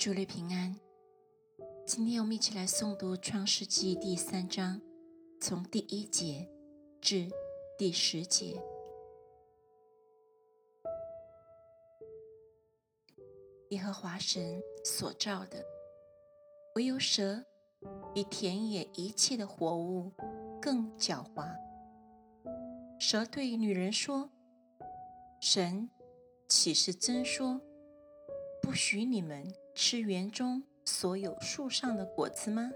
主内平安。今天我们一起来诵读《创世纪》第三章，从第一节至第十节。耶和华神所造的，唯有蛇比田野一切的活物更狡猾。蛇对女人说：“神岂是真说，不许你们吃园中？”所有树上的果子吗？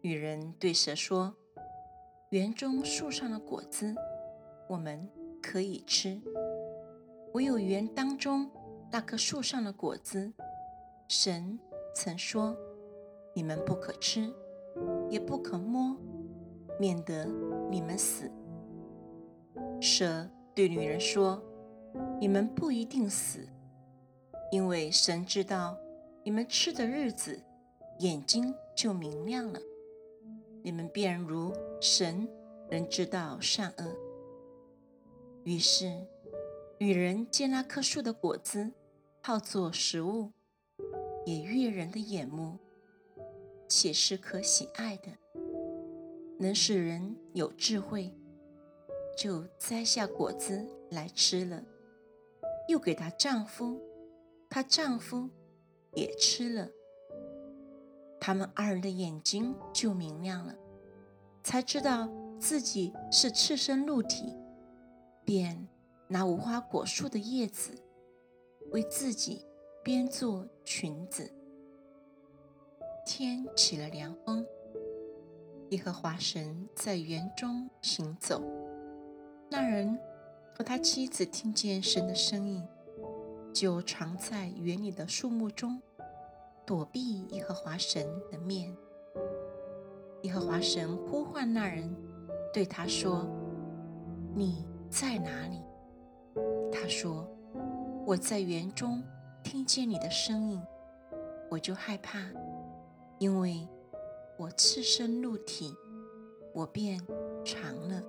女人对蛇说：“园中树上的果子，我们可以吃；唯有园当中那棵树上的果子，神曾说，你们不可吃，也不可摸，免得你们死。”蛇对女人说：“你们不一定死，因为神知道。”你们吃的日子，眼睛就明亮了，你们便如神，能知道善恶。于是，女人见那棵树的果子好做食物，也悦人的眼目，且是可喜爱的，能使人有智慧，就摘下果子来吃了，又给她丈夫，她丈夫。也吃了，他们二人的眼睛就明亮了，才知道自己是赤身露体，便拿无花果树的叶子为自己编做裙子。天起了凉风，耶和华神在园中行走，那人和他妻子听见神的声音。就藏在园里的树木中，躲避耶和华神的面。耶和华神呼唤那人，对他说：“你在哪里？”他说：“我在园中，听见你的声音，我就害怕，因为我赤身露体，我便藏了。”